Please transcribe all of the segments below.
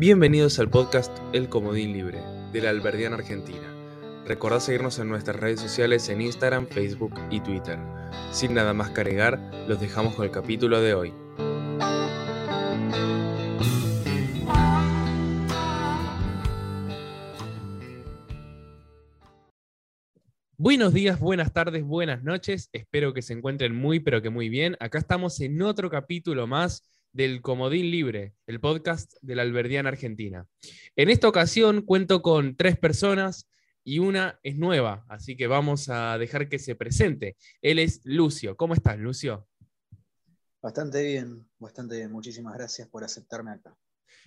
Bienvenidos al podcast El Comodín Libre de la Alberdiana Argentina. Recordad seguirnos en nuestras redes sociales en Instagram, Facebook y Twitter. Sin nada más que agregar, los dejamos con el capítulo de hoy. Buenos días, buenas tardes, buenas noches. Espero que se encuentren muy, pero que muy bien. Acá estamos en otro capítulo más del Comodín Libre, el podcast de la Alberdiana Argentina. En esta ocasión cuento con tres personas y una es nueva, así que vamos a dejar que se presente. Él es Lucio. ¿Cómo estás, Lucio? Bastante bien, bastante bien. Muchísimas gracias por aceptarme acá.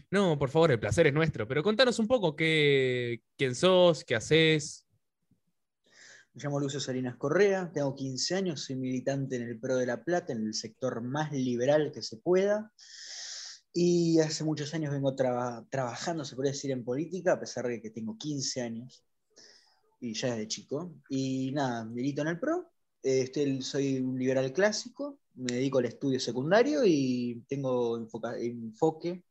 No, por favor, el placer es nuestro, pero contanos un poco qué, quién sos, qué haces, me llamo Lucio Salinas Correa, tengo 15 años, soy militante en el PRO de La Plata, en el sector más liberal que se pueda. Y hace muchos años vengo trabajando, se podría decir, en política, a pesar de que tengo 15 años y ya desde chico. Y nada, milito en el PRO, este, soy un liberal clásico, me dedico al estudio secundario y tengo enfoque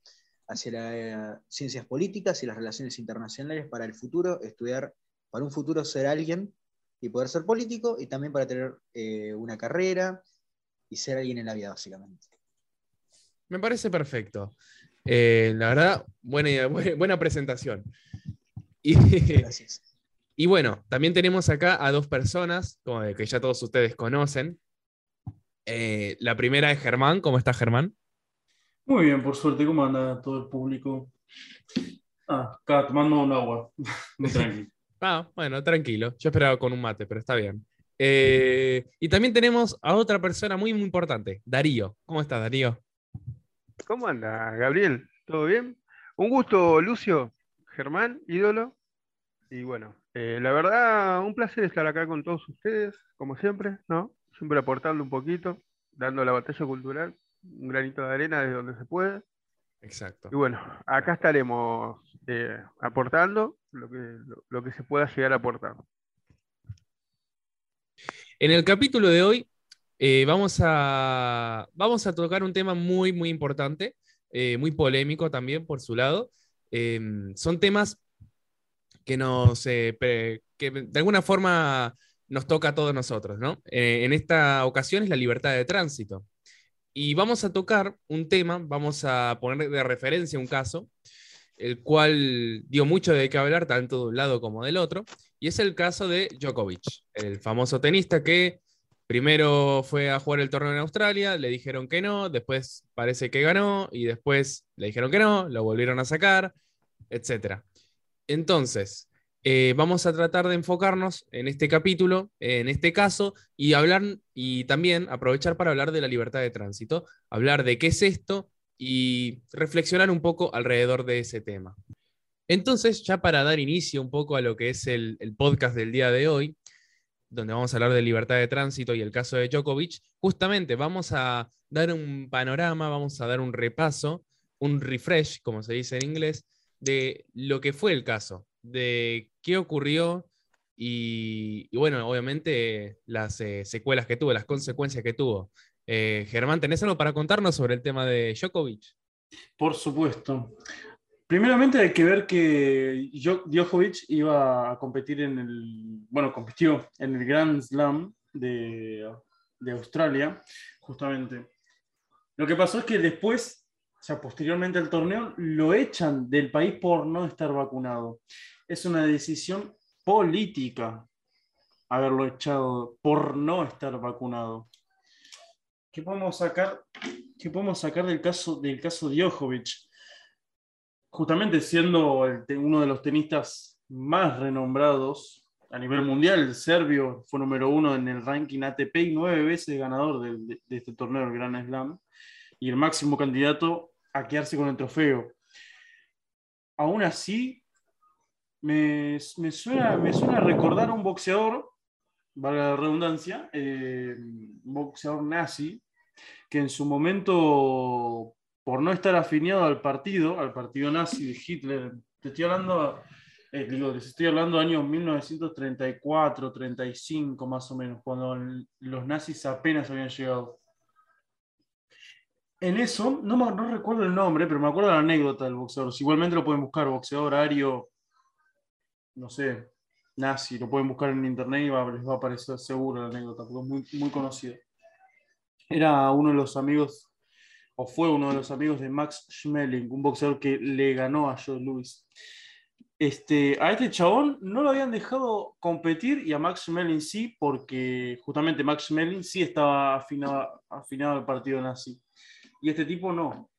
hacia las eh, ciencias políticas y las relaciones internacionales para el futuro, estudiar para un futuro ser alguien y poder ser político y también para tener eh, una carrera y ser alguien en la vida, básicamente. Me parece perfecto. Eh, la verdad, buena, buena presentación. Y, Gracias. Y bueno, también tenemos acá a dos personas como que ya todos ustedes conocen. Eh, la primera es Germán. ¿Cómo está Germán? Muy bien, por suerte. ¿Cómo anda todo el público? Ah, acá tomando un agua. Muy tranquilo. Ah, bueno, tranquilo. Yo esperaba con un mate, pero está bien. Eh, y también tenemos a otra persona muy, muy importante, Darío. ¿Cómo estás, Darío? ¿Cómo anda, Gabriel? ¿Todo bien? Un gusto, Lucio, Germán, ídolo. Y bueno, eh, la verdad, un placer estar acá con todos ustedes, como siempre, ¿no? Siempre aportando un poquito, dando la batalla cultural, un granito de arena desde donde se puede. Exacto. Y bueno, acá estaremos eh, aportando lo que, lo, que se pueda llegar a aportar. En el capítulo de hoy eh, vamos, a, vamos a tocar un tema muy, muy importante, eh, muy polémico también por su lado. Em, son temas que, nos, que de alguna forma nos toca a todos nosotros, ¿no? en esta ocasión es la libertad de tránsito. Y vamos a tocar un tema, vamos a poner de referencia un caso, el cual dio mucho de qué hablar, tanto de un lado como del otro, y es el caso de Djokovic, el famoso tenista que primero fue a jugar el torneo en Australia, le dijeron que no, después parece que ganó, y después le dijeron que no, lo volvieron a sacar, etc. Entonces, eh, vamos a tratar de enfocarnos en este capítulo, en este caso, y hablar y también aprovechar para hablar de la libertad de tránsito, hablar de qué es esto y reflexionar un poco alrededor de ese tema. Entonces, ya para dar inicio un poco a lo que es el, podcast del día de hoy, donde vamos a hablar de libertad de tránsito y el caso de Djokovic, justamente vamos a dar un panorama, vamos a dar un repaso, un refresh, como se dice en inglés, de lo que fue el caso, de qué ocurrió y, bueno, obviamente las eh, secuelas que tuvo, las consecuencias que tuvo. Eh, Germán, ¿tenés algo para contarnos sobre el tema de Djokovic? Por supuesto. Primeramente hay que ver que Djokovic iba a competir en el, bueno, compitió en el Grand Slam de, de Australia, justamente. Lo que pasó es que después, o sea, posteriormente al torneo, lo echan del país por no estar vacunado es una decisión política haberlo echado por no estar vacunado. ¿Qué podemos sacar, qué podemos sacar del caso del caso Djokovic? Justamente siendo uno de los tenistas más renombrados a nivel mundial, el serbio fue número uno en el ranking ATP y nueve veces ganador de, este torneo, el Grand Slam, y el máximo candidato a quedarse con el trofeo. Aún así, me, suena, me suena recordar a un boxeador, valga la redundancia, eh, boxeador nazi, que en su momento, por no estar afiliado al partido, al partido nazi de Hitler, te estoy hablando, eh, digo, les estoy hablando de años 1934, 35 más o menos, cuando los nazis apenas habían llegado. en eso, no, no recuerdo el nombre, pero me acuerdo la anécdota del boxeador. Igualmente lo pueden buscar, boxeador ario, no sé, nazi, lo pueden buscar en internet y les va a aparecer seguro la anécdota, porque es muy, muy conocida. Era uno de los amigos, o fue uno de los amigos de Max Schmeling, un boxeador que le ganó a Joe Louis. Este, a este chabón no lo habían dejado competir y a Max Schmeling sí, porque justamente Max Schmeling sí estaba afinado, afinado al partido nazi. Y este tipo no.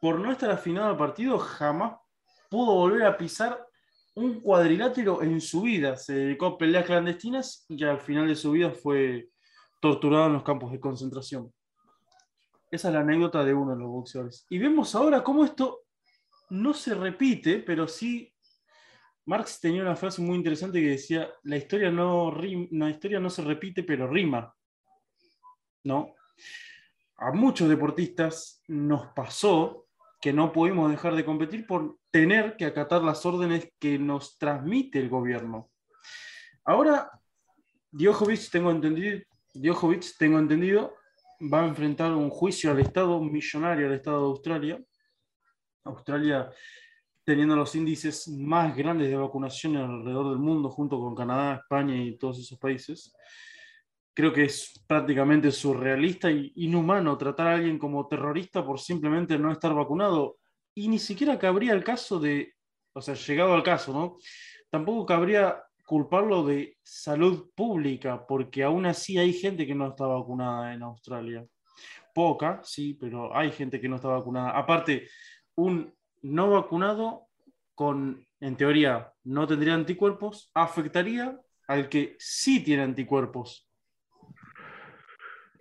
Por no estar afinado al partido, jamás pudo volver a pisar un cuadrilátero en su vida. Se dedicó a peleas clandestinas y al final de su vida fue torturado en los campos de concentración. Esa es la anécdota de uno de los boxeadores. Y vemos ahora cómo esto no se repite, pero sí. Marx tenía una frase muy interesante que decía: La historia no, la historia no se repite, pero rima. ¿No? A muchos deportistas nos pasó que no pudimos dejar de competir por tener que acatar las órdenes que nos transmite el gobierno. Ahora, Djokovic, tengo entendido, tengo entendido, va a enfrentar un juicio al Estado millonario, al Estado de Australia. Australia teniendo los índices más grandes de vacunación alrededor del mundo, junto con Canadá, España y todos esos países. Creo que es prácticamente surrealista y inhumano tratar a alguien como terrorista por simplemente no estar vacunado. Y ni siquiera cabría el caso de, o sea, llegado al caso, ¿no? Tampoco cabría culparlo de salud pública, porque aún así hay gente que no está vacunada en Australia. Poca, sí, pero hay gente que no está vacunada. Aparte, un no vacunado con, en teoría, no tendría anticuerpos, afectaría al que sí tiene anticuerpos.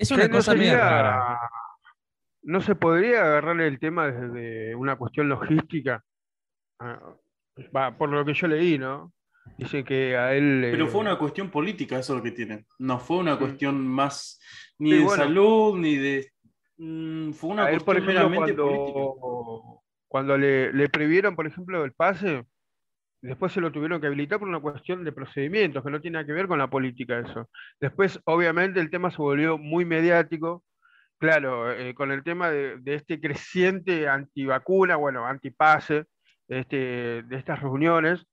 Es una no cosa media sería- rara. ¿No se podría agarrarle el tema desde una cuestión logística? Ah, va, por lo que yo leí, ¿no? Dice que a él... Pero eh, fue una cuestión política, eso es lo que tiene. No fue una Mm. cuestión más ni Sí, de bueno. salud, ni de... mm, Fue una a él, por cuestión ejemplo, meramente política. cuando, cuando le, le previeron, por ejemplo, el pase, después se lo tuvieron que habilitar por una cuestión de procedimientos, que no tiene que ver con la política eso. Después, obviamente, el tema se volvió muy mediático, claro, eh, con el tema de, de este creciente antivacuna, bueno, antipase, este, de estas reuniones.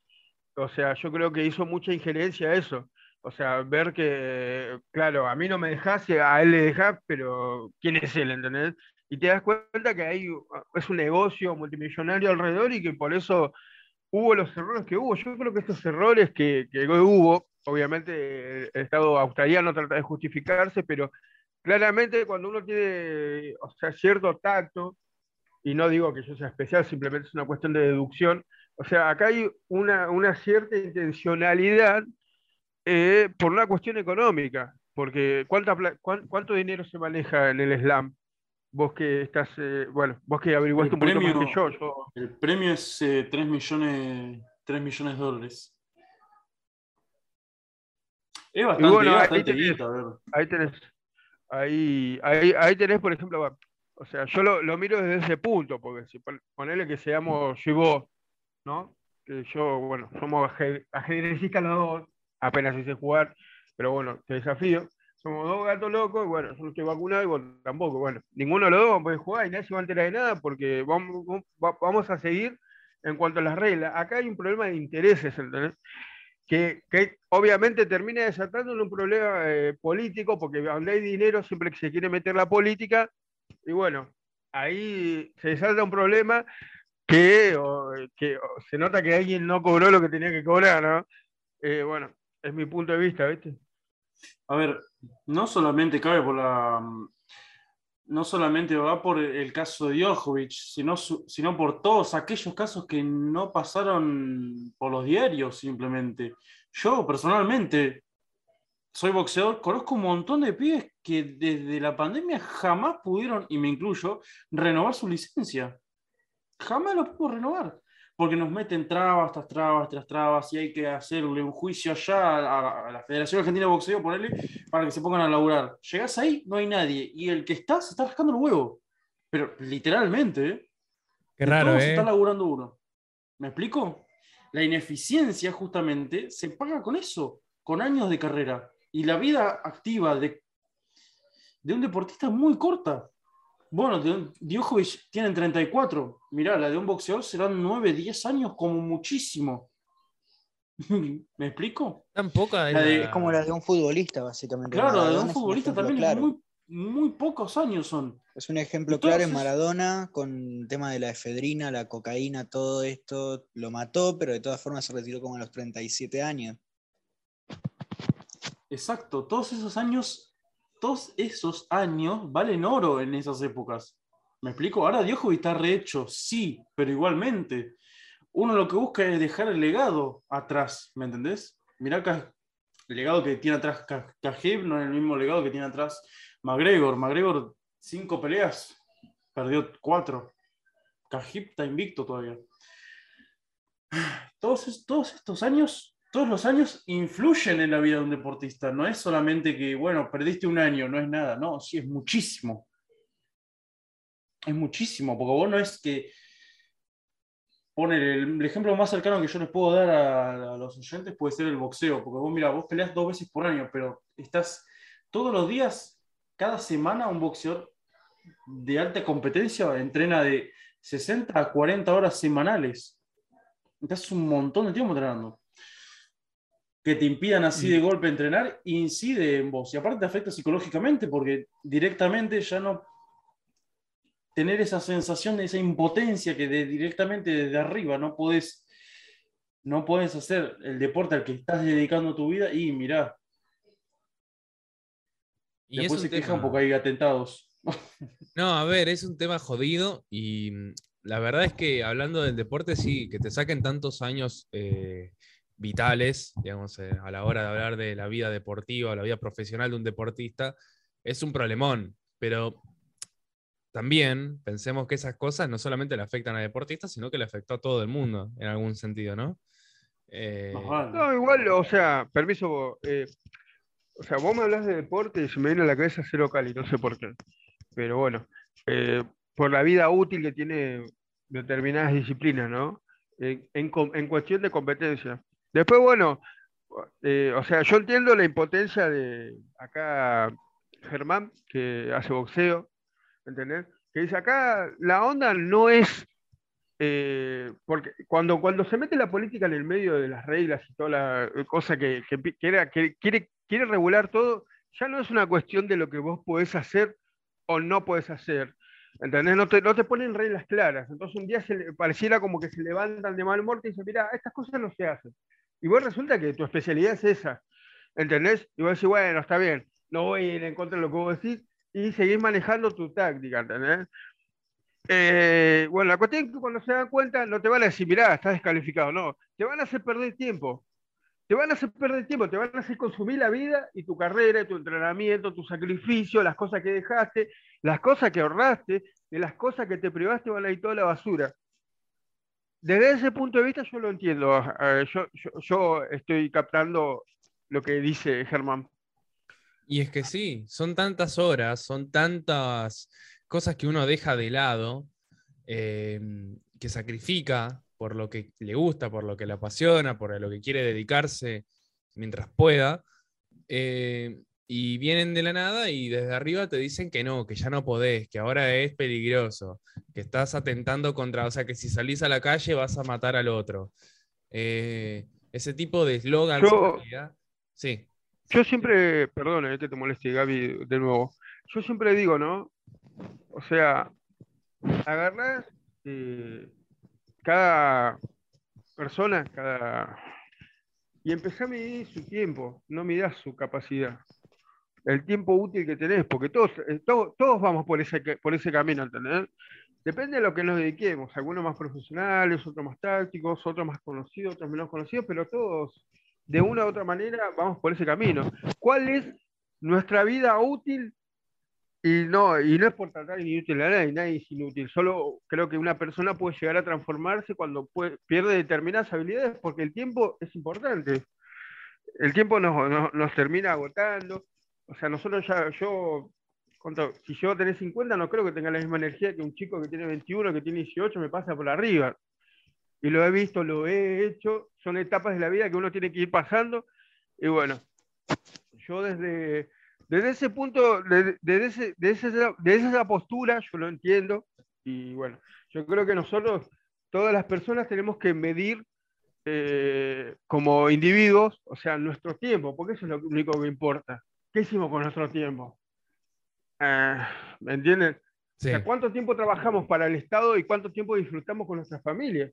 O sea, yo creo que hizo mucha injerencia eso. O sea, ver que, claro, a mí no me dejás, a él le dejás, pero ¿quién es él? ¿Entendés? Y te das cuenta que hay, es un negocio multimillonario alrededor y que por eso hubo los errores que hubo. Yo creo que estos errores que, que hubo, obviamente el Estado australiano trata de justificarse, pero claramente cuando uno tiene, o sea, cierto tacto, y no digo que yo sea especial, simplemente es una cuestión de deducción, o sea, acá hay una, una cierta intencionalidad eh, por una cuestión económica, porque ¿cuánta, ¿cuánto dinero se maneja en el slam? Vos que estás, eh, bueno, vos que averiguaste El un poquito más premio- que yo, yo El premio es eh, 3, millones, 3 millones de dólares. Es bastante, bueno, es ahí tenés. guita, a ver. ahí tenés, ahí, ahí, ahí tenés, por ejemplo, o sea, yo lo, lo miro desde ese punto, porque si pon- ponele que seamos yo y vos, ¿no? Que yo, bueno, somos aje- ajedrecistas los dos, apenas hice jugar, pero bueno, te desafío. Somos dos gatos locos, y bueno, yo no estoy vacunado y vos tampoco. Bueno, ninguno de los dos puede jugar y nadie se va a enterar de nada porque vamos, va- vamos a seguir en cuanto a las reglas. Acá hay un problema de intereses, ¿entendés? Que, que obviamente termina desatando un problema eh, político, porque donde hay dinero siempre que se quiere meter la política, y bueno, ahí se desata un problema que, que se nota que alguien no cobró lo que tenía que cobrar, ¿no? Eh, bueno, es mi punto de vista, ¿viste? A ver, no solamente cabe por la. No solamente va por el caso de Djokovic, sino, sino por todos aquellos casos que no pasaron por los diarios simplemente. Yo personalmente soy boxeador, conozco un montón de pibes que desde la pandemia jamás pudieron, y me incluyo, renovar su licencia. Jamás lo pudo renovar. Porque nos meten trabas tras trabas tras trabas y hay que hacerle un juicio allá a, a la Federación Argentina de Boxeo, ponerle, para que se pongan a laburar. Llegás ahí, no hay nadie. Y el que está se está rascando el huevo. Pero literalmente, ¿eh? Qué raro, ¿eh? está laburando uno. ¿Me explico? La ineficiencia justamente se paga con eso, con años de carrera. Y la vida activa de, de un deportista es muy corta. Bueno, de- Djokovic tienen 34. Mirá, la de un boxeador serán 9, 10 años como muchísimo. ¿Me explico? Tan poca es La de- Es como la de un futbolista, básicamente. Claro, la de Maradona un futbolista también claro. muy, muy pocos años son. Es un ejemplo claro en Maradona con el tema de la efedrina, la cocaína, todo esto. Lo mató, pero de todas formas se retiró como a los 37 años. Exacto, todos esos años, todos esos años valen oro en esas épocas. ¿Me explico? Ahora Djokovic está rehecho, sí, pero igualmente. Uno lo que busca es dejar el legado atrás, ¿me entendés? Mirá acá, el legado que tiene atrás Ka- Khabib no es el mismo legado que tiene atrás McGregor. McGregor, cinco peleas, perdió cuatro. Khabib está invicto todavía. Todos, todos estos años, todos los años influyen en la vida de un deportista. No es solamente que, bueno, perdiste un año, no es nada. No, sí, es muchísimo. Es muchísimo, porque vos no es que. Poner el, el ejemplo más cercano que yo les puedo dar a, a los oyentes puede ser el boxeo, porque vos, mira, vos peleas dos veces por año, pero estás todos los días, cada semana, un boxeador de alta competencia entrena de 60 a 40 horas semanales. Estás un montón de tiempo entrenando. Que te impidan así de golpe entrenar, incide en vos. Y aparte te afecta psicológicamente porque directamente ya no tener esa sensación de esa impotencia que de- directamente desde arriba no podés, no podés hacer el deporte al que estás dedicando tu vida y mirá, y es después se quejan porque hay atentados. No, a ver, es un tema jodido y mm, la verdad es que hablando del deporte, sí, que te saquen tantos años eh, vitales, digamos, eh, a la hora de hablar de la vida deportiva, la vida profesional de un deportista, es un problemón, pero también pensemos que esas cosas no solamente le afectan a deportistas, sino que le afectó a todo el mundo en algún sentido, ¿no? Eh. No, igual, o sea, permiso, eh, o sea, vos me hablas de deporte y se me viene a la cabeza Cero Cali, no sé por qué. Pero bueno, eh, por la vida útil que tiene determinadas disciplinas, ¿no? En, en cuestión de competencia. Después, bueno, eh, o sea, yo entiendo la impotencia de acá Germán, que hace boxeo, ¿entendés? Que dice acá la onda no es eh, porque cuando, cuando se mete la política en el medio de las reglas y toda la cosa que, que era- que quiere, quiere regular todo, ya no es una cuestión de lo que vos podés hacer o no podés hacer. ¿Entendés? No te, no te ponen reglas claras. Entonces un día se le- pareciera como que se levantan de mal humor y dicen, mira, estas cosas no se hacen. Y vos resulta que tu especialidad es esa. ¿Entendés? Y vos decís, bueno, está bien, no voy a ir en contra de lo que vos decís y seguís manejando tu táctica, ¿entendés? Eh, bueno, la cuestión es que cuando se dan cuenta no te van a decir, mirá, estás descalificado, no, te van a hacer perder tiempo. Te van a hacer perder tiempo, te van a hacer consumir la vida y tu carrera, y tu entrenamiento, tu sacrificio, las cosas que dejaste, las cosas que ahorraste, de las cosas que te privaste van a ir toda la basura. Desde ese punto de vista yo lo entiendo, yo, yo, yo estoy captando lo que dice Germán. Y es que sí, son tantas horas, son tantas cosas que uno deja de lado, eh, que sacrifica por lo que le gusta, por lo que le apasiona, por lo que quiere dedicarse mientras pueda, eh, y vienen de la nada y desde arriba te dicen que no, que ya no podés, que ahora es peligroso, que estás atentando contra, o sea, que si salís a la calle vas a matar al otro. Eh, ese tipo de eslogan. Yo- Sí. Yo siempre, perdón, eh, que te moleste, Gaby, de nuevo. Yo siempre digo, ¿no? O sea, agarrás eh, cada persona, cada. Y empezá a medir su tiempo, no mirás su capacidad. El tiempo útil que tenés, porque todos, eh, todos, todos vamos por ese, por ese camino, ¿entendés? Depende de lo que nos dediquemos, algunos más profesionales, otros más tácticos, otros más conocidos, otros menos conocidos, pero todos de una u otra manera vamos por ese camino. ¿Cuál es nuestra vida útil? Y no, y no es por tratar inútil a nadie, nadie es inútil. Solo creo que una persona puede llegar a transformarse cuando pierde determinadas habilidades, porque el tiempo es importante. El tiempo nos, nos termina agotando. O sea, nosotros ya, yo, si yo tenés 50, no creo que tenga la misma energía que un chico que tiene 21, que tiene 18, me pasa por arriba y lo he visto, lo he hecho, son etapas de la vida que uno tiene que ir pasando. Y bueno, yo desde, desde ese punto, desde, ese, esa, postura, yo lo entiendo. Y bueno, yo creo que nosotros, todas las personas, tenemos que medir eh, como individuos, o sea, nuestro tiempo, porque eso es lo único que importa. ¿Qué hicimos con nuestro tiempo? Ah, ¿Me entienden? ¿cuánto tiempo trabajamos para el Estado y cuánto tiempo disfrutamos con nuestra familia?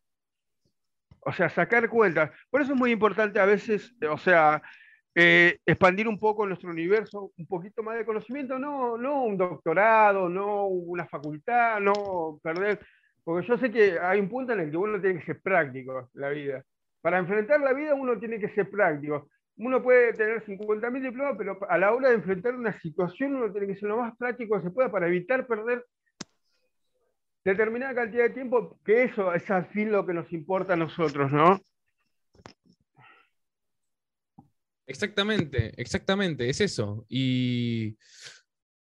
O sea, sacar cuentas. Por eso es muy importante a veces, o sea, eh, expandir un poco nuestro universo, un poquito más de conocimiento, no, no un doctorado, no una facultad, no perder, porque yo sé que hay un punto en el que uno tiene que ser práctico la vida. Para enfrentar la vida uno tiene que ser práctico. Uno puede tener 50.000 diplomas, pero a la hora de enfrentar una situación uno tiene que ser lo más práctico que se pueda para evitar perder determinada cantidad de tiempo, que eso es al fin lo que nos importa a nosotros, ¿no? Exactamente, exactamente, es eso. Y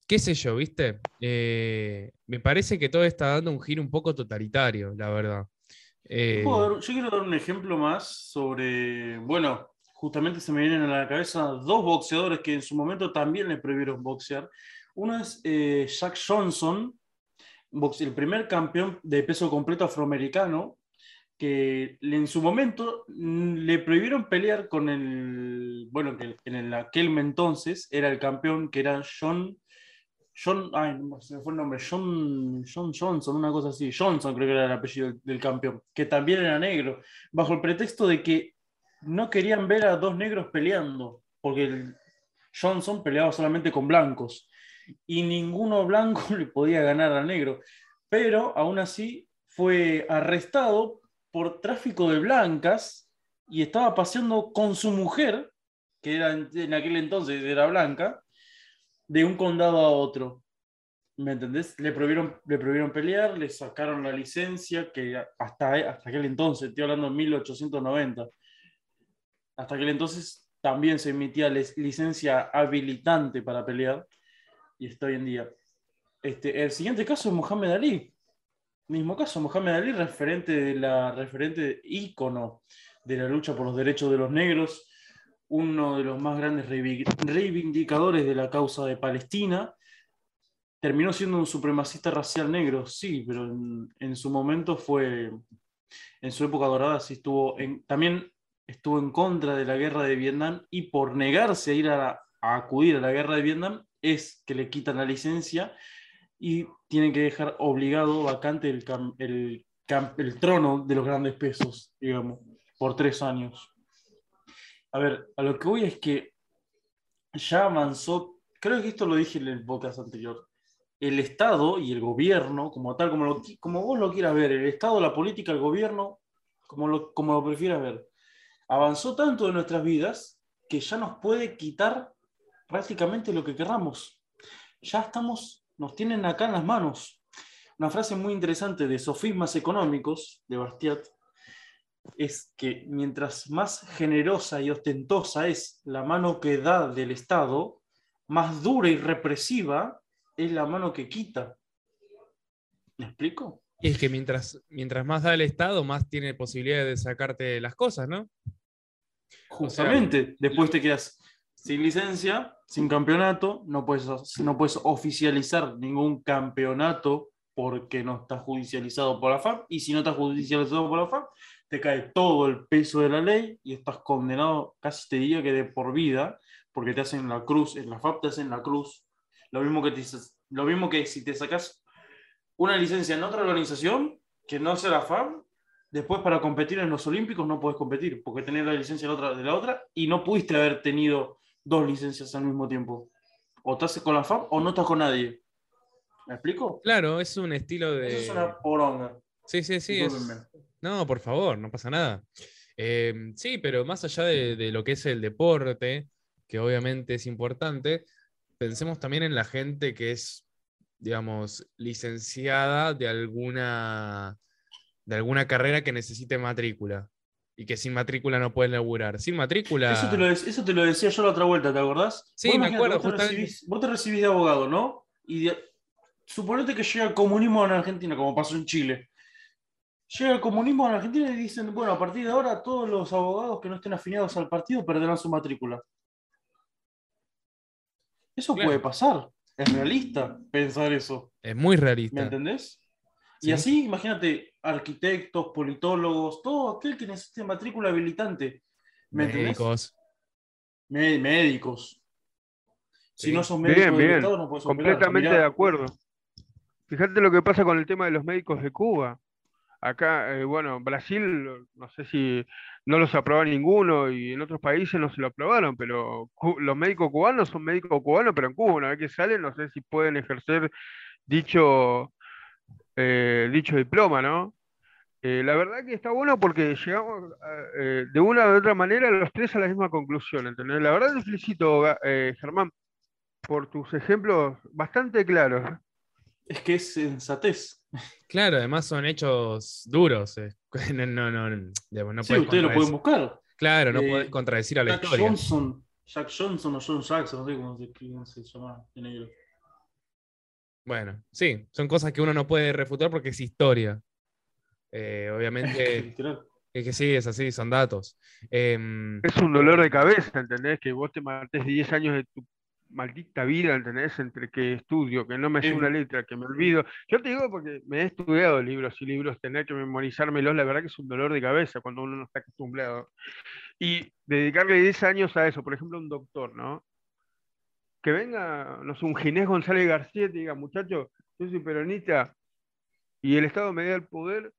qué sé yo, ¿viste? Eh, me parece que todo está dando un giro un poco totalitario, la verdad. Eh, yo quiero dar un ejemplo más sobre, bueno, justamente se me vienen a la cabeza dos boxeadores que en su momento también le prohibieron boxear. Uno es eh, Jack Johnson, el primer campeón de peso completo afroamericano, que en su momento mm, le prohibieron pelear con el, bueno, que en aquel entonces era el campeón que era John, John, ay, se me fue el nombre, John, John Johnson, una cosa así, Johnson creo que era el apellido del, campeón, que también era negro, bajo el pretexto de que no querían ver a dos negros peleando, porque Johnson peleaba solamente con blancos y ninguno blanco le podía ganar al negro, pero aún así fue arrestado por tráfico de blancas y estaba paseando con su mujer, que era en aquel entonces era blanca, de un condado a otro. ¿Me entendés? Le prohibieron, le prohibieron pelear, le sacaron la licencia, que hasta, hasta aquel entonces, estoy hablando de 1890, hasta aquel entonces también se emitía licencia habilitante para pelear, y está hoy en día. Este, el siguiente caso es Mohamed Ali. Mismo caso, Mohamed Ali, referente de la referente ícono de la lucha por los derechos de los negros, uno de los más grandes reivindicadores de la causa de Palestina, terminó siendo un supremacista racial negro, sí, pero en, su momento fue, en su época dorada, sí estuvo en, también estuvo en contra de la guerra de Vietnam y por negarse a ir a acudir a la guerra de Vietnam es que le quitan la licencia y tienen que dejar obligado, vacante el, el, el trono de los grandes pesos, digamos, por tres años. A ver, a lo que voy es que ya avanzó, creo que esto lo dije en el podcast anterior, el Estado y el gobierno, como tal, como, lo, como vos lo quieras ver, el Estado, la política, el gobierno, como lo, como lo prefieras ver, avanzó tanto en nuestras vidas que ya nos puede quitar prácticamente lo que querramos. Ya estamos nos tienen acá en las manos. Una frase muy interesante de Sofismas Económicos de Bastiat es que mientras más generosa y ostentosa es la mano que da del Estado, más dura y represiva es la mano que quita. ¿Me explico? Y es que mientras, mientras más da el Estado, más tiene posibilidad de sacarte las cosas, ¿no? Justamente, después te quedas sin licencia, sin campeonato, no puedes, no puedes oficializar ningún campeonato porque no está judicializado por la FAP, y si no está judicializado por la FAP, te cae todo el peso de la ley y estás condenado, casi te diría que de por vida, porque te hacen la cruz, en la FAP te hacen la cruz, lo mismo que, lo mismo que si te sacas una licencia en otra organización, que no sea la FAP, después para competir en los Olímpicos no puedes competir, porque tenés la licencia de, otra, de la otra y no pudiste haber tenido dos licencias al mismo tiempo. O estás con la FAP o no estás con nadie. ¿Me explico? Claro, es un estilo de. Eso es una poronga. Sí, sí, sí. No, por favor, no pasa nada. Em, sí, pero más allá de, lo que es el deporte, que obviamente es importante, pensemos también en la gente que es, digamos, licenciada de alguna, de alguna carrera que necesite matrícula y que sin matrícula no pueden laburar. Sin matrícula. Eso te, lo, eso te lo decía yo la otra vuelta, ¿te acordás? Sí, me acuerdo. Vos te, recibís, vos te, recibís, de abogado, ¿no? Y suponete que llega el comunismo en Argentina, como pasó en Chile. Llega el comunismo en Argentina y dicen, bueno, a partir de ahora todos los abogados que no estén afiliados al partido perderán su matrícula. Eso Claro. puede pasar. Es realista pensar eso. Es muy ¿Me realista. entendés? Sí. Y así, imagínate, arquitectos, politólogos, todo aquel que necesite matrícula habilitante. Médicos. Mé- médicos. Sí. Si no sos Bien, médico bien. Estado, no puedes. Completamente de acuerdo. Fíjate lo que pasa con el tema de los médicos de Cuba. Acá, eh, bueno, Brasil, no sé si no los aprobó ninguno y en otros países no se lo aprobaron, pero los médicos cubanos son médicos cubanos, pero en Cuba, una vez que salen, no sé si pueden ejercer dicho, eh, dicho diploma, ¿no? Eh, la verdad que está bueno porque llegamos eh, de una u otra manera los tres a la misma conclusión, ¿entendés? La verdad te felicito, eh, Germán, por tus ejemplos bastante claros. Es que es sensatez. Claro, además son hechos duros. eh. No, no, no, digamos, no sí, ustedes lo pueden buscar. Claro, no Eh, podés contradecir a la Jack historia. Johnson, Jack Johnson o John Jackson, no sé cómo se, se llama de negro. Bueno, sí, son cosas que uno no puede refutar porque es historia. Eh, obviamente, es que sí, es así, son datos. Em, Es un dolor de cabeza, ¿entendés? Que vos te mates 10 años de tu maldita vida, ¿entendés? Entre que estudio, que no me sé una letra, que me olvido. Yo te digo porque me he estudiado libros y libros, tener que memorizármelos, la verdad que es un dolor de cabeza cuando uno no está acostumbrado. Y dedicarle 10 años a eso, por ejemplo, un doctor, ¿no? Que venga, no sé, un Ginés González García y diga, muchachos, yo soy peronista y el Estado me da el poder.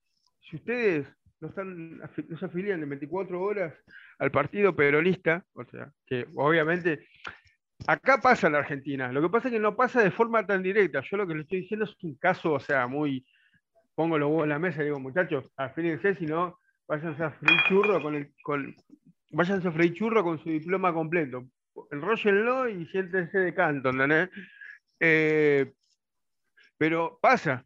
Si ustedes no, están, no se afilian en 24 horas al partido peronista, o sea, que obviamente acá pasa en la Argentina, lo que pasa es que no pasa de forma tan directa. Yo lo que le estoy diciendo es un caso, o sea, muy, pongo los huevos en la mesa y digo, muchachos, afílense, si no, váyanse a freír churro con el, con, váyanse a freír churro con su diploma completo. Enróllenlo y siéntense de canto. Eh, pero pasa,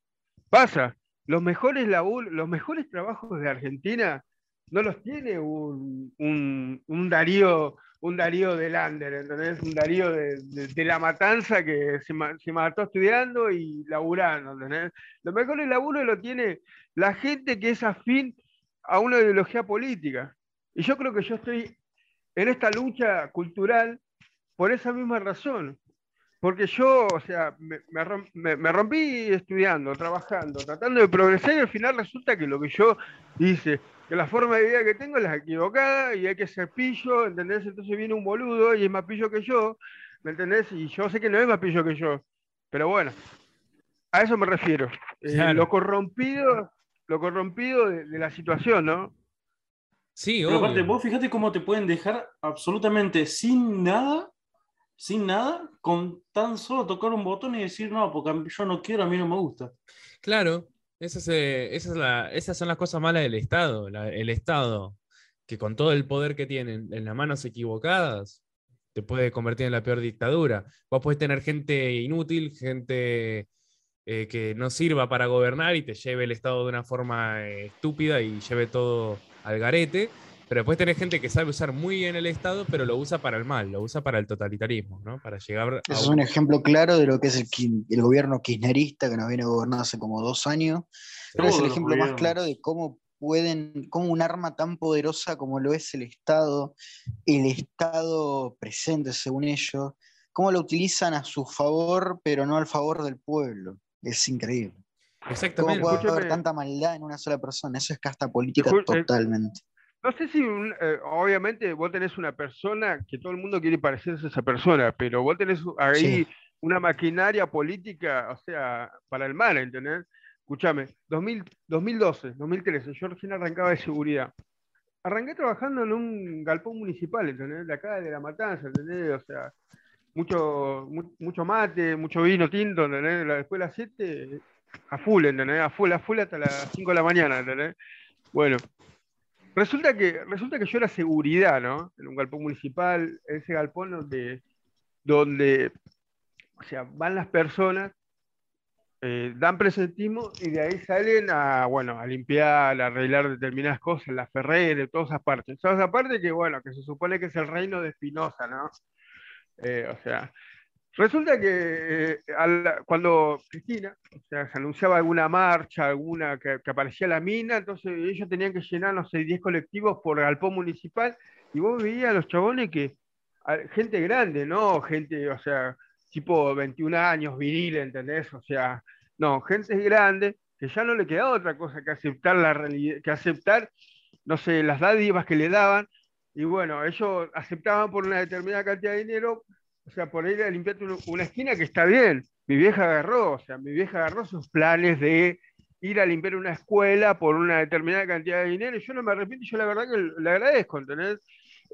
pasa. Los mejores labur- los mejores trabajos de Argentina no los tiene un, un, un Darío, un Darío de Lander. Un Darío de, de- la matanza que se, se mató estudiando y laburando, ¿entendés? Los mejores laburos lo tiene la gente que es afín a una ideología política. Y yo creo que yo estoy en esta lucha cultural por esa misma razón. Porque yo, o sea, me, me rom- me- me rompí estudiando, trabajando, tratando de progresar y al final resulta que lo que yo hice, que la forma de vida que tengo es la equivocada y hay que ser pillo, ¿entendés? Entonces viene un boludo y es más pillo que yo, ¿me entendés? Y yo sé que no es más pillo que yo, pero bueno, a eso me refiero. Eh, Claro. lo corrompido, lo corrompido de, de la situación, ¿no? Sí, Pero aparte, vos fíjate cómo te pueden dejar absolutamente sin nada, sin nada, con tan solo tocar un botón y decir, no, porque yo no quiero, a mí no me gusta. Claro, esa es, eh, esa es la- esas son las cosas malas del Estado. la- el Estado, que con todo el poder que tiene en las manos equivocadas, te puede convertir en la peor dictadura. Vos podés tener gente inútil, gente eh, que no sirva para gobernar y te lleve el Estado de una forma eh, estúpida y lleve todo al garete. Pero después tenés gente que sabe usar muy bien el Estado, pero lo usa para el mal, lo usa para el totalitarismo, ¿no? Para llegar a Ese es un- ejemplo claro de lo que es el, gobierno kirchnerista que nos viene gobernando hace como dos años. Creo que es el ejemplo más claro de cómo pueden, cómo un arma tan poderosa como lo es el Estado, el Estado presente según ellos, cómo lo utilizan a su favor, pero no al favor del pueblo. Es increíble. ¿Cómo Exactamente. puede haber tanta maldad en una sola persona? Eso es casta política eh, totalmente. No sé si, un- eh, obviamente, vos tenés una persona que todo el mundo quiere parecerse a esa persona, pero vos tenés ahí Sí. una maquinaria política, o sea, para el mal, ¿entendés? Escúchame, 2000 2012, 2013, yo recién arrancaba de seguridad. Arranqué trabajando en un galpón municipal, ¿entendés? De acá, de La Matanza, ¿entendés? O sea, mucho, mu- mucho mate, mucho vino tinto, ¿entendés? Después de las 7, a full, ¿entendés? A full, a full hasta las 5 de la mañana, ¿entendés? Bueno, Resulta que, resulta que yo era seguridad, ¿no? En un galpón municipal, ese galpón donde, donde o sea, van las personas, eh, dan presentismo y de ahí salen a, bueno, a limpiar, a arreglar determinadas cosas, la ferrera, todas esas partes. Todas esas partes que, bueno, que se supone que es el reino de Espinosa, ¿no? Eh, o sea, resulta que eh, cuando Cristina, o sea, se anunciaba alguna marcha, alguna que, aparecía la mina, entonces ellos tenían que llenar, no sé, 10 colectivos por galpón municipal, y vos veías a los chabones que, gente grande, ¿no? Gente, o sea, tipo 21 años, viril, ¿entendés? O sea, no, gente grande que ya no le queda otra cosa que aceptar la que aceptar, no sé, las dádivas que le daban, y bueno, ellos aceptaban por una determinada cantidad de dinero, o sea, por ir a limpiar una esquina que está bien. Mi vieja agarró, o sea, mi vieja agarró sus planes de ir a limpiar una escuela por una determinada cantidad de dinero, yo no me arrepiento, yo la verdad que le agradezco, ¿entendés?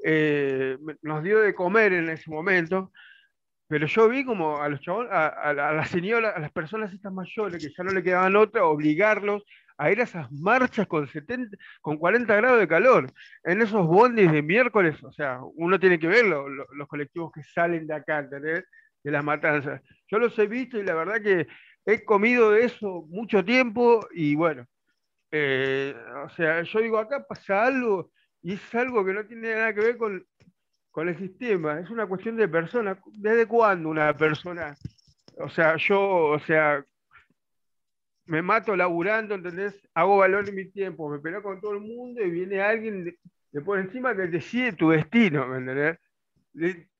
Eh, nos dio de comer en ese momento, pero yo vi como a los chabones, a, las señoras, a las personas estas mayores que ya no le quedaban otra, obligarlos a ir a esas marchas con, 70, con 40 grados de calor, en esos bondis de miércoles, o sea, uno tiene que ver los colectivos que salen de acá, ¿entendés? de las matanzas. Yo los he visto y la verdad que he comido de eso mucho tiempo y bueno, eh, o sea, yo digo, acá pasa algo y es algo que no tiene nada que ver con, con el sistema, es una cuestión de persona. ¿Desde cuándo una persona, o sea, yo, o sea, me mato laburando, ¿entendés? Hago valor en mi tiempo, me peleo con todo el mundo y viene alguien de, por encima que decide tu destino, ¿me entendés?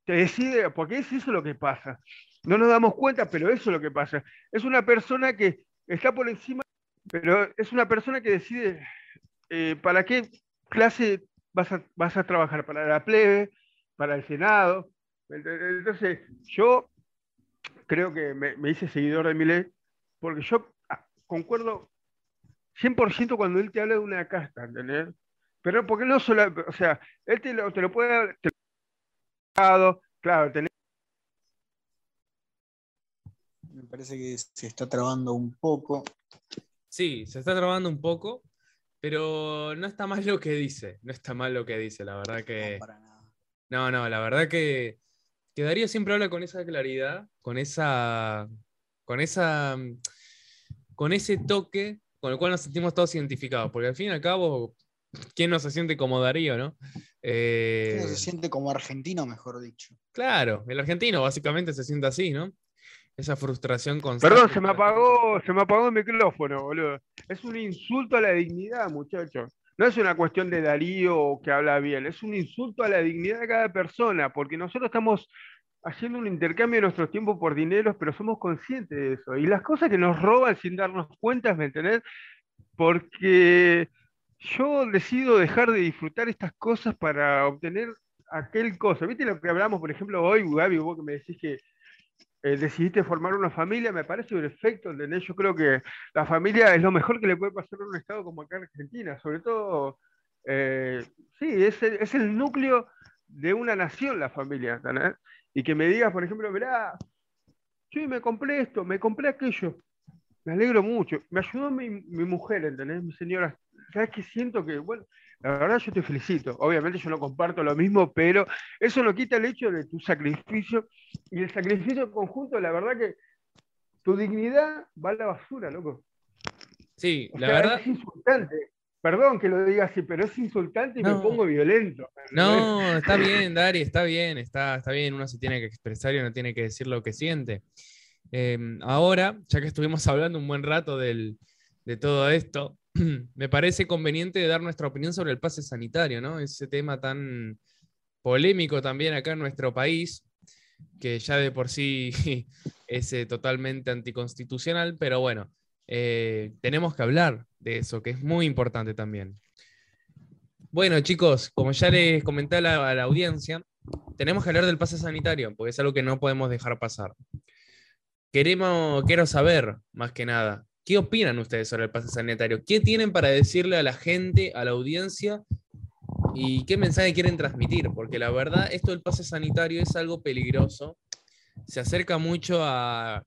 te decide, porque es eso lo que pasa. No nos damos cuenta, pero eso es lo que pasa. Es una persona que está por encima, pero es una persona que decide eh, para qué clase vas a, vas a trabajar, para la plebe, para el Senado. Entonces, yo creo que me, hice seguidor de ley porque yo concuerdo 100% cuando él te habla de una casta, ¿entendés? Pero porque no solo, o sea, él te lo, te lo puede, claro, Me parece que se está trabando un poco. Sí, se está trabando un poco, pero no está mal lo que dice. No está mal lo que dice, la verdad que. No, No, no, la verdad que, que Darío siempre habla con esa claridad, con esa. con esa. Con ese toque con el cual nos sentimos todos identificados. Porque al fin y al cabo, ¿quién no se siente como Darío, no? Eh, se siente como argentino, mejor dicho. Claro, el argentino básicamente se siente así, ¿no? Esa frustración constante. Perdón, se me apagó, se me apagó el micrófono, boludo. Es un insulto a la dignidad, muchachos. No es una cuestión de Darío que habla bien, es un insulto a la dignidad de cada persona, porque nosotros estamos haciendo un intercambio de nuestro tiempo por dinero, pero somos conscientes de eso. Y las cosas que nos roban sin darnos cuenta, ¿me entendés? Porque yo decido dejar de disfrutar estas cosas para obtener aquel cosa. ¿Viste lo que hablamos, por ejemplo, hoy, Gaby, vos que me decís que eh, decidiste formar una familia? Me parece perfecto, ¿entendés? Yo creo que la familia es lo mejor que le puede pasar a un estado como acá en Argentina. Sobre todo, eh, sí, es el, es el núcleo de una nación la familia, ¿entendés? Y que me digas, por ejemplo, mirá, yo me compré esto, me compré aquello. Me alegro mucho. Me ayudó mi, mi mujer, ¿entendés? Mi señora ¿sabes qué siento? Que, bueno, la verdad yo te felicito. Obviamente yo no comparto lo mismo, pero eso no quita el hecho de tu sacrificio y el sacrificio conjunto, la verdad que tu dignidad va a la basura, loco. Sí, la verdad. Es insultante. Perdón que lo diga así, pero es insultante y me pongo violento. No, está bien, Dari, está bien, está, está bien. Uno se tiene que expresar y uno tiene que decir lo que siente. Em, ahora, ya que estuvimos hablando un buen rato de todo esto, me parece conveniente dar nuestra opinión sobre el pase sanitario, ¿no? Ese tema tan polémico también acá en nuestro país, que ya de por sí es eh, totalmente anticonstitucional, pero bueno, eh, tenemos que hablar de eso, que es muy importante también. Bueno, chicos, como ya les comenté a la, audiencia, tenemos que hablar del pase sanitario, porque es algo que no podemos dejar pasar. Queremos, quiero saber, más que nada, ¿Qué opinan ustedes sobre el pase sanitario? ¿Qué tienen para decirle a la gente, a la audiencia? ¿Y qué mensaje quieren transmitir? Porque la verdad, esto del pase sanitario es algo peligroso. Se acerca mucho a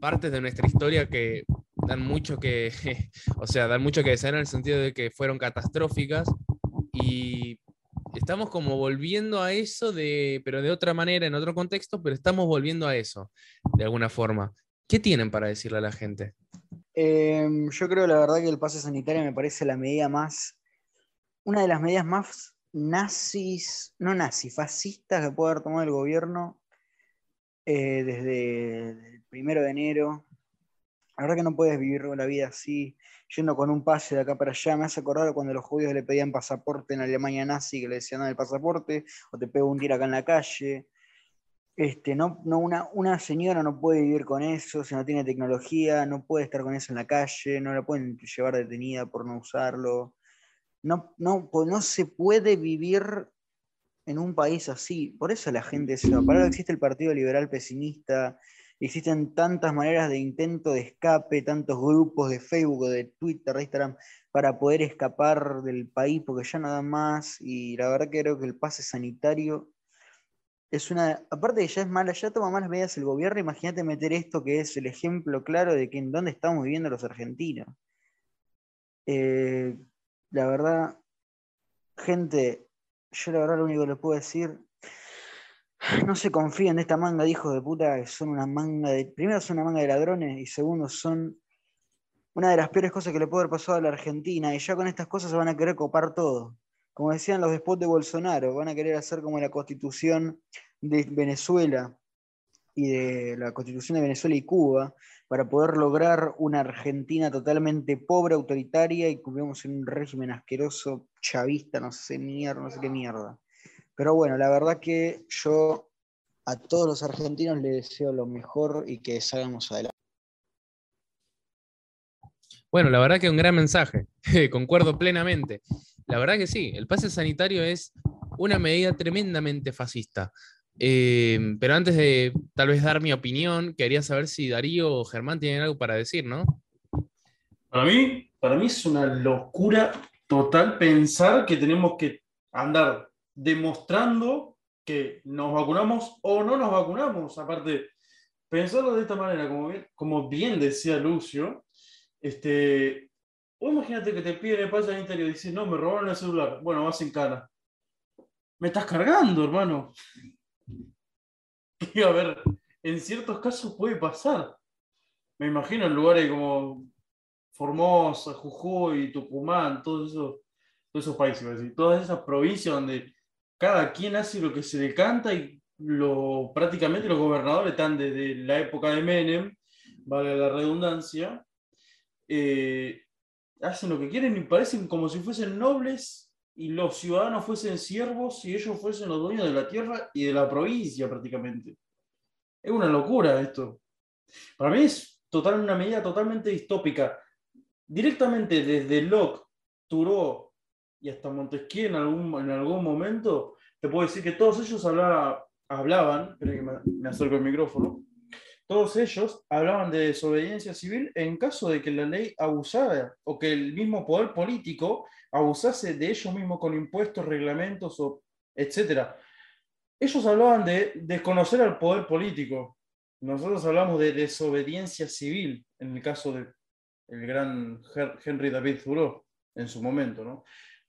partes de nuestra historia que dan mucho que, o sea, dan mucho que desear en el sentido de que fueron catastróficas y estamos como volviendo a eso de, pero de otra manera, en otro contexto, pero estamos volviendo a eso, de alguna forma. ¿Qué tienen para decirle a la gente? Em, yo creo la verdad que el pase sanitario me parece la medida más, una de las medidas más nazis, no nazis, fascistas que puede haber tomado el gobierno eh, desde el primero de enero. La verdad que no puedes vivir la vida así, yendo con un pase de acá para allá. Me hace acordar cuando los judíos le pedían pasaporte en Alemania nazi, que le decían el pasaporte, o te pego un tiro acá en la calle. Este, no, no una, una señora no puede vivir con eso si no tiene tecnología, no puede estar con eso en la calle, no la pueden llevar detenida por no usarlo. No, no, no se puede vivir en un país así. Por eso la gente se va. Para existe el Partido Liberal Pesimista, existen tantas maneras de intento de escape, tantos grupos de Facebook, de Twitter, de Instagram, para poder escapar del país porque ya nada más. Y la verdad que creo que el pase sanitario es una. Aparte de ya es mala, ya toma malas medidas el gobierno. Imagínate meter esto que es el ejemplo claro de que en dónde estamos viviendo los argentinos. Eh, la verdad, gente, yo la verdad lo único que les puedo decir no se confíen de esta manga de hijos de puta que son una manga de. Primero son una manga de ladrones y segundo son una de las peores cosas que le puede haber pasado a la Argentina. Y ya con estas cosas se van a querer copar todo. Como decían los despots de Bolsonaro, van a querer hacer como la constitución de Venezuela y de la constitución de Venezuela y Cuba para poder lograr una Argentina totalmente pobre, autoritaria y vivamos en un régimen asqueroso, chavista, no sé, mierda, no sé qué mierda. Pero bueno, la verdad que yo a todos los argentinos les deseo lo mejor y que salgamos adelante. Bueno, la verdad que un gran mensaje, concuerdo plenamente. La verdad que sí, el pase sanitario es una medida tremendamente fascista. Eh, pero antes de tal vez dar mi opinión, quería saber si Darío o Germán tienen algo para decir, ¿no? Para mí, para mí es una locura total pensar que tenemos que andar demostrando que nos vacunamos o no nos vacunamos. Aparte, pensarlo de esta manera, como bien, como bien decía Lucio, este, o imagínate que te piden el pase interior y dices, no, me robaron el celular. Bueno, vas en cara. Me estás cargando, hermano. Y a ver, en ciertos casos puede pasar. Me imagino en lugares como Formosa, Jujuy, Tucumán, todos esos, todos esos países, todas esas provincias donde cada quien hace lo que se le canta y lo, prácticamente los gobernadores están desde la época de Menem, vale la redundancia, eh, hacen lo que quieren y parecen como si fuesen nobles y los ciudadanos fuesen siervos y ellos fuesen los dueños de la tierra y de la provincia prácticamente. Es una locura esto. Para mí es total, una medida totalmente distópica. Directamente desde Locke, Turó, y hasta Montesquieu en algún, en algún momento, te puedo decir que todos ellos hablaba, hablaban, espera que me, acerco el micrófono, todos ellos hablaban de desobediencia civil en caso de que la ley abusara o que el mismo poder político abusase de ellos mismos con impuestos, reglamentos, o, etc. Ellos hablaban de desconocer al poder político. Nosotros hablamos de desobediencia civil en el caso del el gran Henry David Thoreau en su momento. ¿no?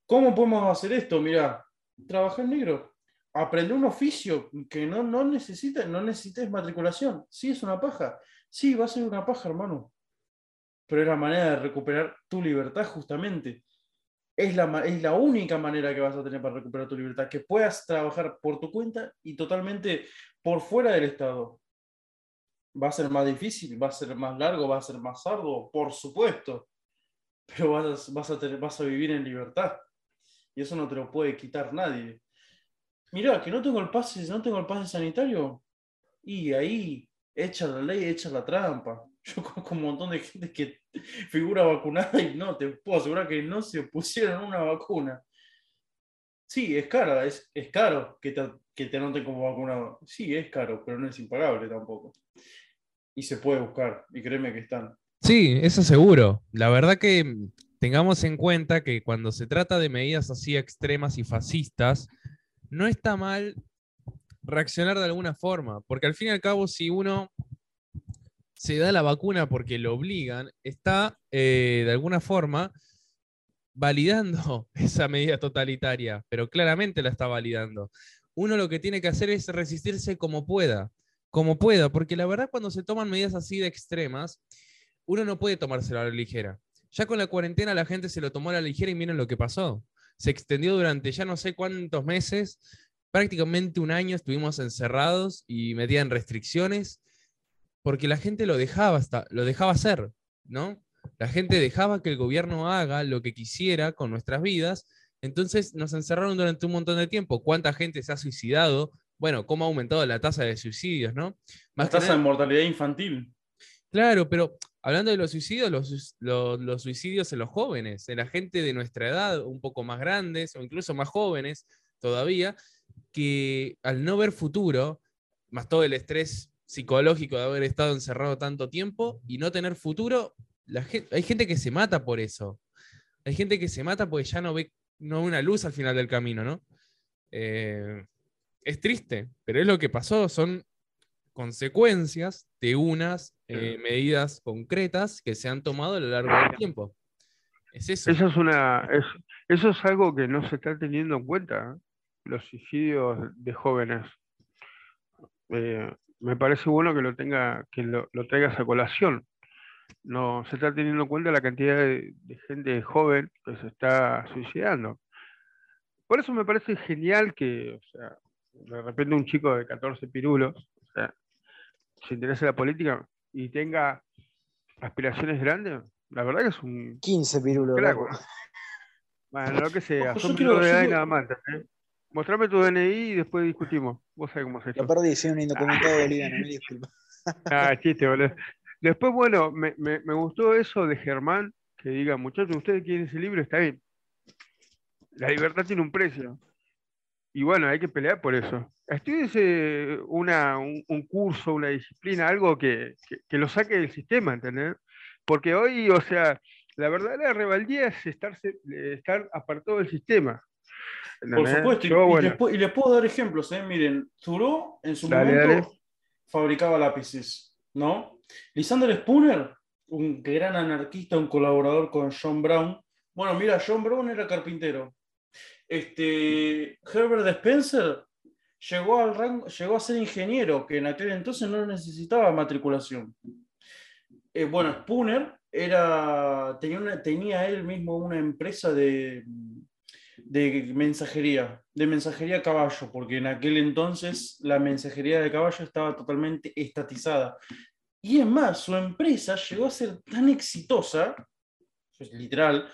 ¿Cómo podemos hacer esto? Mira, trabajar negro. Aprender un oficio que no, no, necesita, no necesites matriculación. Sí, es una paja. Sí, va a ser una paja, hermano. Pero es la manera de recuperar tu libertad, justamente. Es la, es la única manera que vas a tener para recuperar tu libertad. Que puedas trabajar por tu cuenta y totalmente por fuera del Estado. Va a ser más difícil, va a ser más largo, va a ser más arduo, por supuesto. Pero vas, vas, a, tener, vas a vivir en libertad y eso no te lo puede quitar nadie. Mira, que no tengo el pase, no tengo el pase sanitario, y ahí echa la ley, echa la trampa. Yo conozco un montón de gente que figura vacunada y no, te puedo asegurar que no se pusieron una vacuna. Sí, es caro, es, es caro que te, que te anoten como vacunado. Sí, es caro, pero no es impagable tampoco. Y se puede buscar, y créeme que están. Sí, eso seguro. La verdad que tengamos en cuenta que cuando se trata de medidas así extremas y fascistas, no está mal reaccionar de alguna forma, porque al fin y al cabo si uno se da la vacuna porque lo obligan, está eh, de alguna forma validando esa medida totalitaria, pero claramente la está validando. Uno lo que tiene que hacer es resistirse como pueda, como pueda, porque la verdad cuando se toman medidas así de extremas, uno no puede tomárselo a la ligera. Ya con la cuarentena la gente se lo tomó a la ligera y miren lo que pasó. Se extendió durante ya no sé cuántos meses, prácticamente un año estuvimos encerrados y metían restricciones porque la gente lo dejaba, hasta, lo dejaba hacer, ¿no? La gente dejaba que el gobierno haga lo que quisiera con nuestras vidas, entonces nos encerraron durante un montón de tiempo. ¿Cuánta gente se ha suicidado bueno, cómo ha aumentado la tasa de suicidios, ¿no? La Más que tasa de mortalidad infantil. Claro, pero hablando de los suicidios, los, suicidios en los jóvenes, en la gente de nuestra edad, un poco más grandes o incluso más jóvenes todavía, que al no ver futuro, más todo el estrés psicológico de haber estado encerrado tanto tiempo y no tener futuro, hay gente que se mata por eso. Hay gente que se mata porque ya no ve, no una luz al final del camino, ¿no? Eh, es triste, pero es lo que pasó, son consecuencias de unas eh, medidas concretas que se han tomado a lo largo del tiempo. Es eso. Eso es una, es- eso es algo que no se está teniendo en cuenta, ¿eh? los suicidios de jóvenes. Eh, me parece bueno que lo tenga, que lo, lo traigas a colación. No se está teniendo en cuenta la cantidad de, de gente joven que se está suicidando. Por eso me parece genial que, o sea, de repente un chico de 14 pirulos, o sea, se interese la política y tenga aspiraciones grandes, la verdad que es un 15 pirulos. Crack, loco. ¿no? Bueno, lo que sea, Ojo, son yo quiero- de yo edad y quiero- nada más. ¿entendés? Mostrame tu DNI y después discutimos. Vos sabés cómo es Lo perdí, soy un indocumentado boliviano, me disculpa. Ah, chiste, boludo. Después, bueno, me, me- me gustó eso de Germán, que diga, muchachos, ustedes quieren ese libro, está bien. La libertad tiene un precio. Y bueno, hay que pelear por eso. Estudiese una, un, un curso, una disciplina, algo que, que, que lo saque del sistema, ¿entendés? Porque hoy, o sea, la verdadera rebeldía es estarse, estar apartado del sistema. Por supuesto, y, Yo, y bueno, les, y les puedo dar ejemplos, ¿eh? Miren, Thoreau en su Dale, momento dale. fabricaba lápices, ¿no? Lysander Spooner, un gran anarquista, un colaborador con John Brown. Bueno, mira, John Brown era carpintero. Este, Herbert Spencer llegó, al rango, llegó a ser ingeniero, que en aquel entonces no necesitaba matriculación. Eh, bueno, Spooner era, tenía, tenía él mismo una empresa de, de mensajería, de mensajería a caballo, porque en aquel entonces la mensajería de caballo estaba totalmente estatizada. Y es más, su empresa llegó a ser tan exitosa, literal,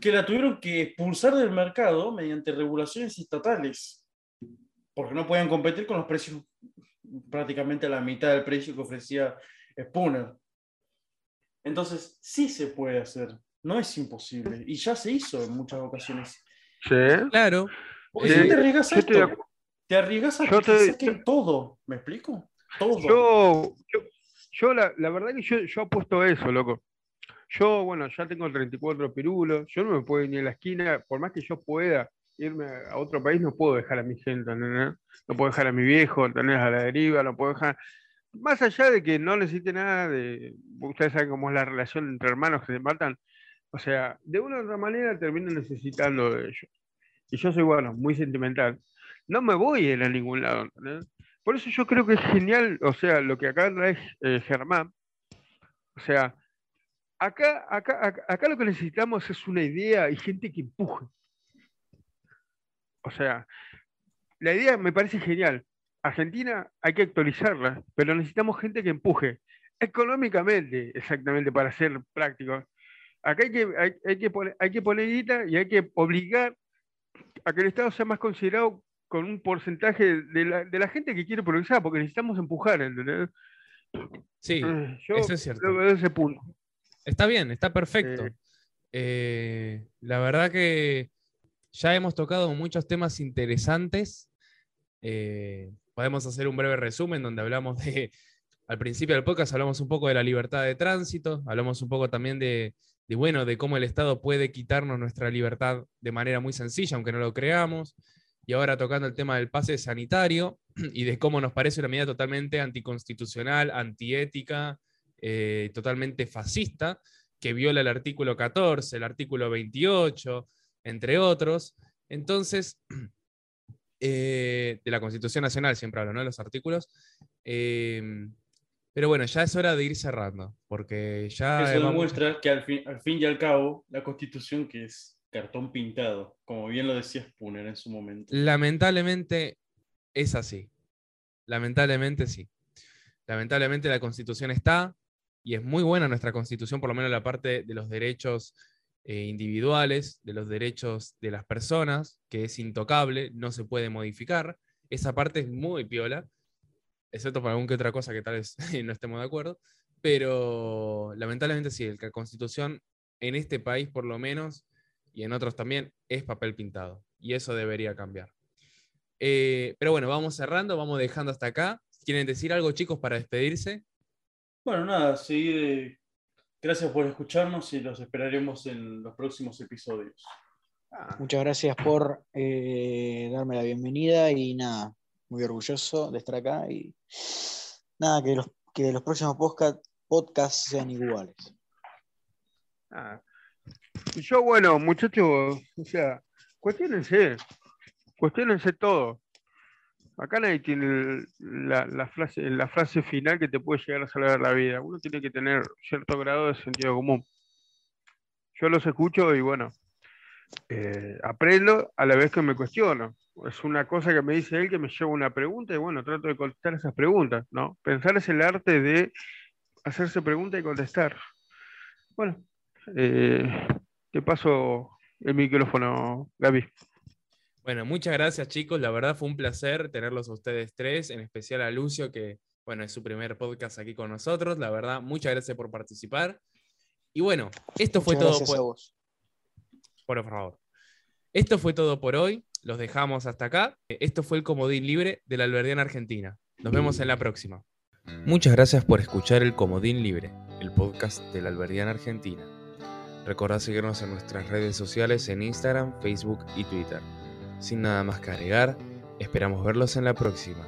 que la tuvieron que expulsar del mercado mediante regulaciones estatales, porque no podían competir con los precios prácticamente a la mitad del precio que ofrecía Spooner. Entonces, sí se puede hacer, no es imposible, y ya se hizo en muchas ocasiones. sí. Claro, Porque Sí, si te arriesgas a esto, acu- te arriesgas a Yo que te saquen todo, ¿me explico? Todo. Yo, yo, yo la, la verdad que yo, yo apuesto a eso, loco. Yo, bueno, ya tengo 34 pirulos, yo no me puedo ir ni a la esquina, por más que yo pueda irme a otro país, no puedo dejar a mi gente, ¿entendés? No puedo dejar a mi viejo, ¿entendés? A la deriva, no puedo dejar... Más allá de que no necesite nada de... Ustedes saben cómo es la relación entre hermanos que se matan. O sea, de una u otra manera termino necesitando de ellos. Y yo soy, bueno, muy sentimental. No me voy a ir a ningún lado, ¿entendés? Por eso yo creo que es genial, o sea, lo que acá trae eh, Germán. O sea, acá, acá, acá, acá lo que necesitamos es una idea y gente que empuje. O sea, la idea me parece genial. Argentina hay que actualizarla, pero necesitamos gente que empuje. Económicamente, exactamente, para ser prácticos. Acá hay que, hay, hay que, poner, hay que poner guita y hay que obligar a que el Estado sea más considerado con un porcentaje de la, de la gente que quiere progresar, porque necesitamos empujar, ¿entendés? sí, Eh, Yo eso es cierto. lo veo desde ese punto. Está bien, está perfecto. Eh. Eh, la verdad que ya hemos tocado muchos temas interesantes. Eh, podemos hacer un breve resumen donde hablamos de, al principio del podcast hablamos un poco de la libertad de tránsito, hablamos un poco también de, de, bueno, de cómo el Estado puede quitarnos nuestra libertad de manera muy sencilla, aunque no lo creamos. Y ahora tocando el tema del pase sanitario y de cómo nos parece una medida totalmente anticonstitucional, antiética, eh, totalmente fascista, que viola el artículo 14, el artículo 28, entre otros. Entonces, eh, de la Constitución Nacional siempre hablo, ¿no? Los artículos. Eh, pero bueno, ya es hora de ir cerrando, porque ya... Eso vamos- demuestra que al fin, al fin y al cabo, la constitución que es cartón pintado, como bien lo decía Spooner en su momento. Lamentablemente es así. Lamentablemente sí. Lamentablemente la constitución está y es muy buena nuestra constitución, por lo menos la parte de los derechos eh, individuales, de los derechos de las personas, que es intocable, no se puede modificar. Esa parte es muy piola, excepto para algún que otra cosa que tal vez no estemos de acuerdo. Pero lamentablemente sí, la constitución en este país por lo menos y en otros también es papel pintado. Y eso debería cambiar. Eh, pero bueno, vamos cerrando, vamos dejando hasta acá. ¿Quieren decir algo, chicos, para despedirse? Bueno, nada, seguir. Gracias por escucharnos y los esperaremos en los próximos episodios. Ah. Muchas gracias por eh, darme la bienvenida y nada, muy orgulloso de estar acá y nada, que los, que los próximos podcasts sean iguales. Ah. Yo, bueno, muchachos, o sea, cuestionense, cuestionense todo. Acá nadie tiene la, frase, la frase final que te puede llegar a salvar la vida. Uno tiene que tener cierto grado de sentido común. Yo los escucho y bueno, eh, aprendo a la vez que me cuestiono. Es una cosa que me dice él que me lleva una pregunta y bueno, trato de contestar esas preguntas, ¿no? Pensar es el arte de hacerse preguntas y contestar. Bueno, eh, te paso el micrófono, Gaby. Bueno, muchas gracias chicos, la verdad fue un placer tenerlos a ustedes tres, en especial a Lucio, que bueno, es su primer podcast aquí con nosotros, la verdad, muchas gracias por participar. Y bueno, esto fue todo por... Por favor. Esto fue todo por hoy, los dejamos hasta acá. Esto fue el Comodín Libre de la Alberdiana Argentina. Nos vemos en la próxima. Muchas gracias por escuchar el Comodín Libre, el podcast de la Alberdiana Argentina. Recordad seguirnos en nuestras redes sociales en Instagram, Facebook y Twitter. Sin nada más que esperamos verlos en la próxima.